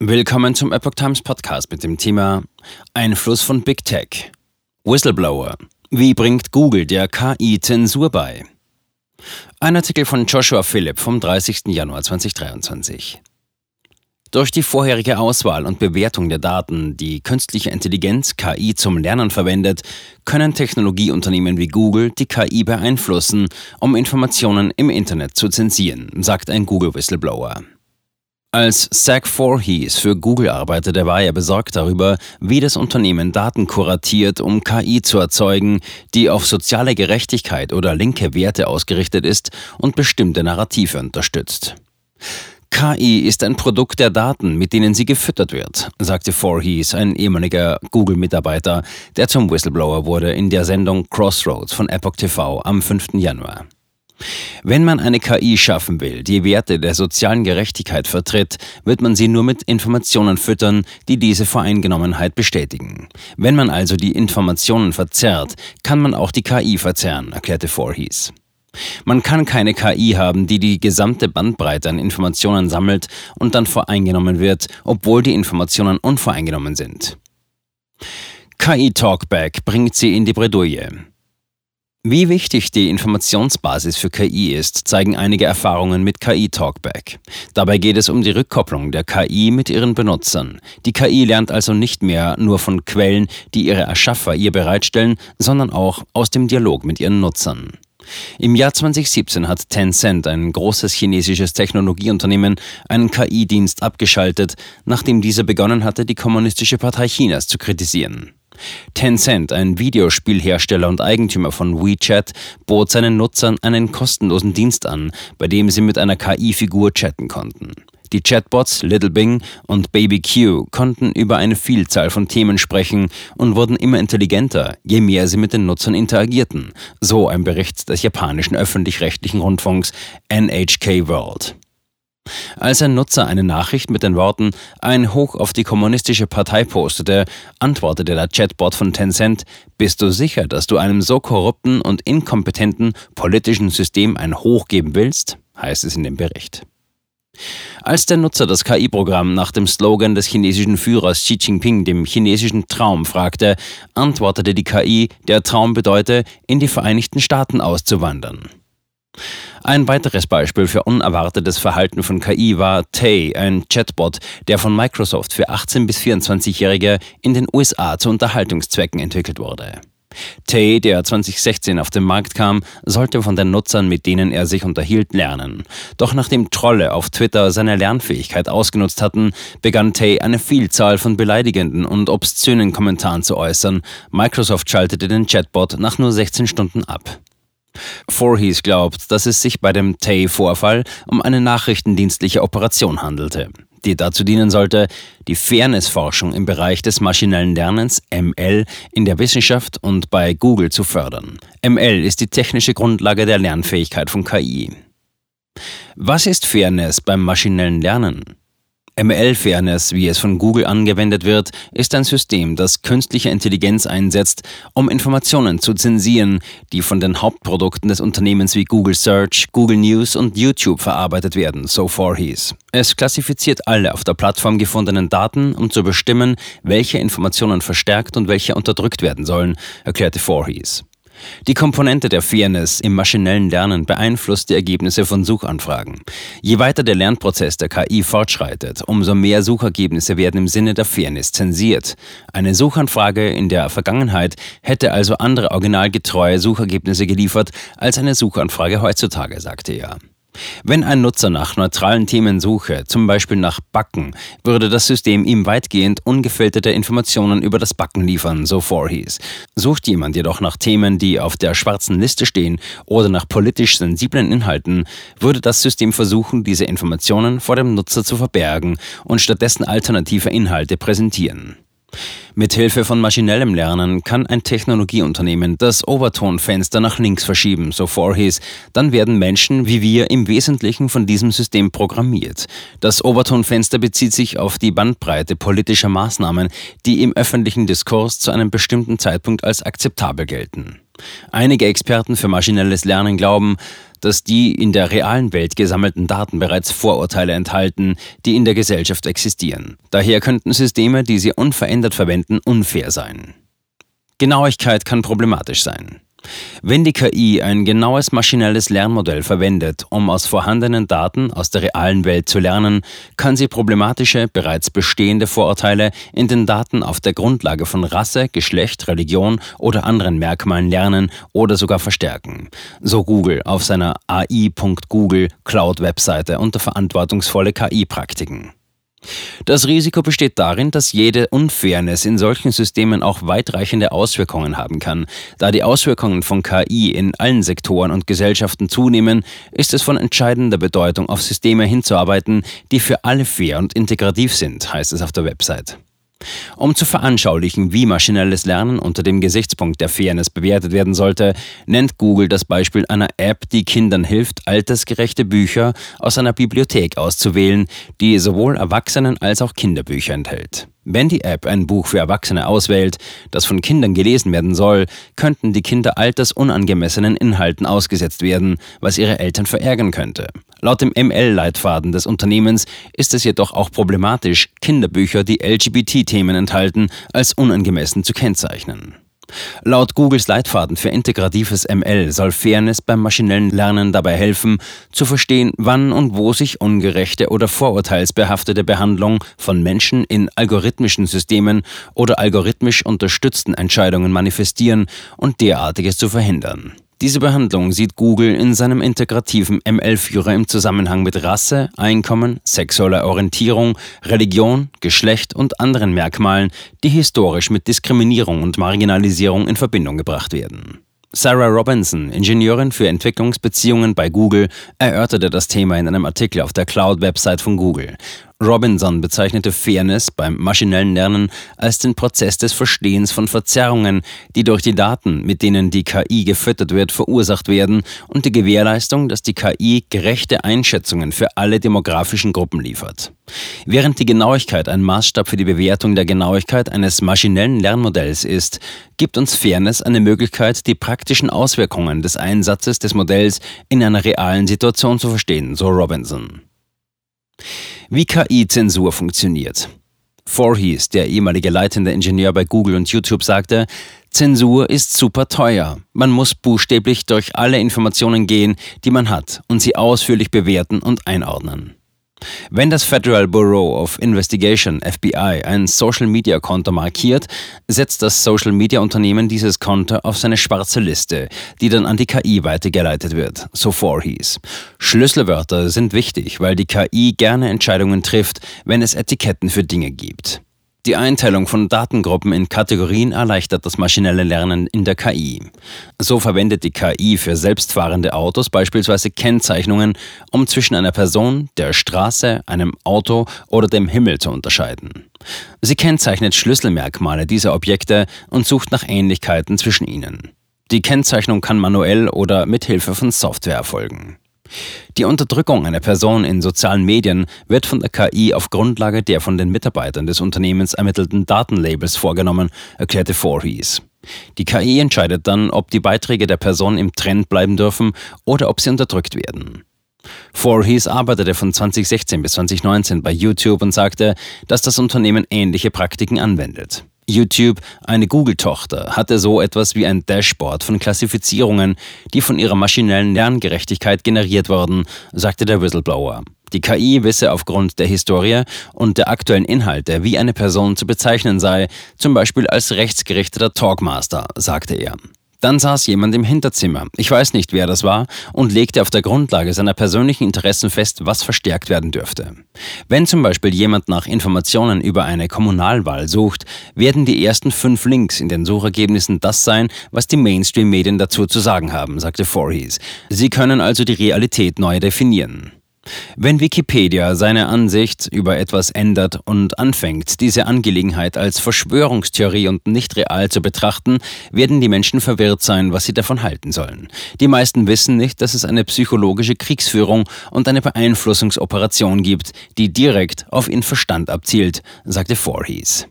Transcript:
Willkommen zum Epoch Times Podcast mit dem Thema Einfluss von Big Tech. Whistleblower. Wie bringt Google der KI Zensur bei? Ein Artikel von Joshua Philipp vom 30. Januar 2023. Durch die vorherige Auswahl und Bewertung der Daten, die künstliche Intelligenz KI zum Lernen verwendet, können Technologieunternehmen wie Google die KI beeinflussen, um Informationen im Internet zu zensieren, sagt ein Google-Whistleblower. Als Zach Voorhees für Google arbeitete, war er besorgt darüber, wie das Unternehmen Daten kuratiert, um KI zu erzeugen, die auf soziale Gerechtigkeit oder linke Werte ausgerichtet ist und bestimmte Narrative unterstützt. KI ist ein Produkt der Daten, mit denen sie gefüttert wird, sagte Voorhees, ein ehemaliger Google-Mitarbeiter, der zum Whistleblower wurde in der Sendung Crossroads von Epoch TV am 5. Januar. Wenn man eine KI schaffen will, die Werte der sozialen Gerechtigkeit vertritt, wird man sie nur mit Informationen füttern, die diese Voreingenommenheit bestätigen. Wenn man also die Informationen verzerrt, kann man auch die KI verzerren, erklärte Voorhees. Man kann keine KI haben, die die gesamte Bandbreite an Informationen sammelt und dann voreingenommen wird, obwohl die Informationen unvoreingenommen sind. KI Talkback bringt sie in die Bredouille. Wie wichtig die Informationsbasis für KI ist, zeigen einige Erfahrungen mit KI Talkback. Dabei geht es um die Rückkopplung der KI mit ihren Benutzern. Die KI lernt also nicht mehr nur von Quellen, die ihre Erschaffer ihr bereitstellen, sondern auch aus dem Dialog mit ihren Nutzern. Im Jahr 2017 hat Tencent, ein großes chinesisches Technologieunternehmen, einen KI-Dienst abgeschaltet, nachdem dieser begonnen hatte, die Kommunistische Partei Chinas zu kritisieren. Tencent, ein Videospielhersteller und Eigentümer von WeChat, bot seinen Nutzern einen kostenlosen Dienst an, bei dem sie mit einer KI-Figur chatten konnten. Die Chatbots Little Bing und Baby Q konnten über eine Vielzahl von Themen sprechen und wurden immer intelligenter, je mehr sie mit den Nutzern interagierten, so ein Bericht des japanischen öffentlich-rechtlichen Rundfunks NHK World. Als ein Nutzer eine Nachricht mit den Worten ein Hoch auf die kommunistische Partei postete, antwortete der Chatbot von Tencent, bist du sicher, dass du einem so korrupten und inkompetenten politischen System ein Hoch geben willst? heißt es in dem Bericht. Als der Nutzer das KI-Programm nach dem Slogan des chinesischen Führers Xi Jinping, dem chinesischen Traum, fragte, antwortete die KI, der Traum bedeute, in die Vereinigten Staaten auszuwandern. Ein weiteres Beispiel für unerwartetes Verhalten von KI war Tay, ein Chatbot, der von Microsoft für 18- bis 24-Jährige in den USA zu Unterhaltungszwecken entwickelt wurde. Tay, der 2016 auf den Markt kam, sollte von den Nutzern, mit denen er sich unterhielt, lernen. Doch nachdem Trolle auf Twitter seine Lernfähigkeit ausgenutzt hatten, begann Tay eine Vielzahl von beleidigenden und obszönen Kommentaren zu äußern. Microsoft schaltete den Chatbot nach nur 16 Stunden ab. Voorhees glaubt, dass es sich bei dem Tay-Vorfall um eine nachrichtendienstliche Operation handelte, die dazu dienen sollte, die Fairnessforschung im Bereich des maschinellen Lernens ML in der Wissenschaft und bei Google zu fördern. ML ist die technische Grundlage der Lernfähigkeit von KI. Was ist Fairness beim maschinellen Lernen? ML-Fairness, wie es von Google angewendet wird, ist ein System, das künstliche Intelligenz einsetzt, um Informationen zu zensieren, die von den Hauptprodukten des Unternehmens wie Google Search, Google News und YouTube verarbeitet werden, so Voorhees. Es klassifiziert alle auf der Plattform gefundenen Daten, um zu bestimmen, welche Informationen verstärkt und welche unterdrückt werden sollen, erklärte Voorhees. Die Komponente der Fairness im maschinellen Lernen beeinflusst die Ergebnisse von Suchanfragen. Je weiter der Lernprozess der KI fortschreitet, umso mehr Suchergebnisse werden im Sinne der Fairness zensiert. Eine Suchanfrage in der Vergangenheit hätte also andere originalgetreue Suchergebnisse geliefert als eine Suchanfrage heutzutage, sagte er. Wenn ein Nutzer nach neutralen Themen suche, zum Beispiel nach Backen, würde das System ihm weitgehend ungefilterte Informationen über das Backen liefern, so Voorhees. Sucht jemand jedoch nach Themen, die auf der schwarzen Liste stehen oder nach politisch sensiblen Inhalten, würde das System versuchen, diese Informationen vor dem Nutzer zu verbergen und stattdessen alternative Inhalte präsentieren. Mithilfe von maschinellem Lernen kann ein Technologieunternehmen das Overtonfenster nach links verschieben, so Voorhees. Dann werden Menschen wie wir im Wesentlichen von diesem System programmiert. Das Overtonfenster bezieht sich auf die Bandbreite politischer Maßnahmen, die im öffentlichen Diskurs zu einem bestimmten Zeitpunkt als akzeptabel gelten. Einige Experten für maschinelles Lernen glauben, dass die in der realen Welt gesammelten Daten bereits Vorurteile enthalten, die in der Gesellschaft existieren. Daher könnten Systeme, die sie unverändert verwenden, unfair sein. Genauigkeit kann problematisch sein. Wenn die KI ein genaues maschinelles Lernmodell verwendet, um aus vorhandenen Daten aus der realen Welt zu lernen, kann sie problematische, bereits bestehende Vorurteile in den Daten auf der Grundlage von Rasse, Geschlecht, Religion oder anderen Merkmalen lernen oder sogar verstärken. So Google auf seiner AI.google Cloud-Webseite unter verantwortungsvolle KI-Praktiken. Das Risiko besteht darin, dass jede Unfairness in solchen Systemen auch weitreichende Auswirkungen haben kann. Da die Auswirkungen von KI in allen Sektoren und Gesellschaften zunehmen, ist es von entscheidender Bedeutung, auf Systeme hinzuarbeiten, die für alle fair und integrativ sind, heißt es auf der Website. Um zu veranschaulichen, wie maschinelles Lernen unter dem Gesichtspunkt der Fairness bewertet werden sollte, nennt Google das Beispiel einer App, die Kindern hilft, altersgerechte Bücher aus einer Bibliothek auszuwählen, die sowohl Erwachsenen als auch Kinderbücher enthält. Wenn die App ein Buch für Erwachsene auswählt, das von Kindern gelesen werden soll, könnten die Kinder altersunangemessenen Inhalten ausgesetzt werden, was ihre Eltern verärgern könnte. Laut dem ML-Leitfaden des Unternehmens ist es jedoch auch problematisch, Kinderbücher, die LGBT-Themen enthalten, als unangemessen zu kennzeichnen. Laut Googles Leitfaden für integratives ML soll Fairness beim maschinellen Lernen dabei helfen, zu verstehen, wann und wo sich ungerechte oder vorurteilsbehaftete Behandlung von Menschen in algorithmischen Systemen oder algorithmisch unterstützten Entscheidungen manifestieren und derartiges zu verhindern. Diese Behandlung sieht Google in seinem integrativen ML-Führer im Zusammenhang mit Rasse, Einkommen, sexueller Orientierung, Religion, Geschlecht und anderen Merkmalen, die historisch mit Diskriminierung und Marginalisierung in Verbindung gebracht werden. Sarah Robinson, Ingenieurin für Entwicklungsbeziehungen bei Google, erörterte das Thema in einem Artikel auf der Cloud-Website von Google. Robinson bezeichnete Fairness beim maschinellen Lernen als den Prozess des Verstehens von Verzerrungen, die durch die Daten, mit denen die KI gefüttert wird, verursacht werden und die Gewährleistung, dass die KI gerechte Einschätzungen für alle demografischen Gruppen liefert. Während die Genauigkeit ein Maßstab für die Bewertung der Genauigkeit eines maschinellen Lernmodells ist, gibt uns Fairness eine Möglichkeit, die praktischen Auswirkungen des Einsatzes des Modells in einer realen Situation zu verstehen, so Robinson. Wie KI-Zensur funktioniert. Voorhees, der ehemalige leitende Ingenieur bei Google und YouTube, sagte, Zensur ist super teuer. Man muss buchstäblich durch alle Informationen gehen, die man hat, und sie ausführlich bewerten und einordnen. Wenn das Federal Bureau of Investigation FBI ein Social-Media-Konto markiert, setzt das Social-Media-Unternehmen dieses Konto auf seine schwarze Liste, die dann an die KI weitergeleitet wird, so vorhieß. Schlüsselwörter sind wichtig, weil die KI gerne Entscheidungen trifft, wenn es Etiketten für Dinge gibt. Die Einteilung von Datengruppen in Kategorien erleichtert das maschinelle Lernen in der KI. So verwendet die KI für selbstfahrende Autos beispielsweise Kennzeichnungen, um zwischen einer Person, der Straße, einem Auto oder dem Himmel zu unterscheiden. Sie kennzeichnet Schlüsselmerkmale dieser Objekte und sucht nach Ähnlichkeiten zwischen ihnen. Die Kennzeichnung kann manuell oder mit Hilfe von Software erfolgen. Die Unterdrückung einer Person in sozialen Medien wird von der KI auf Grundlage der von den Mitarbeitern des Unternehmens ermittelten Datenlabels vorgenommen, erklärte Voorhees. Die KI entscheidet dann, ob die Beiträge der Person im Trend bleiben dürfen oder ob sie unterdrückt werden. Voorhees arbeitete von 2016 bis 2019 bei YouTube und sagte, dass das Unternehmen ähnliche Praktiken anwendet. YouTube, eine Google-Tochter, hatte so etwas wie ein Dashboard von Klassifizierungen, die von ihrer maschinellen Lerngerechtigkeit generiert wurden, sagte der Whistleblower. Die KI wisse aufgrund der Historie und der aktuellen Inhalte, wie eine Person zu bezeichnen sei, zum Beispiel als rechtsgerichteter Talkmaster, sagte er. Dann saß jemand im Hinterzimmer, ich weiß nicht, wer das war, und legte auf der Grundlage seiner persönlichen Interessen fest, was verstärkt werden dürfte. Wenn zum Beispiel jemand nach Informationen über eine Kommunalwahl sucht, werden die ersten fünf Links in den Suchergebnissen das sein, was die Mainstream-Medien dazu zu sagen haben, sagte Voorhees. Sie können also die Realität neu definieren. Wenn Wikipedia seine Ansicht über etwas ändert und anfängt, diese Angelegenheit als Verschwörungstheorie und nicht real zu betrachten, werden die Menschen verwirrt sein, was sie davon halten sollen. Die meisten wissen nicht, dass es eine psychologische Kriegsführung und eine Beeinflussungsoperation gibt, die direkt auf ihren Verstand abzielt, sagte Voorhees.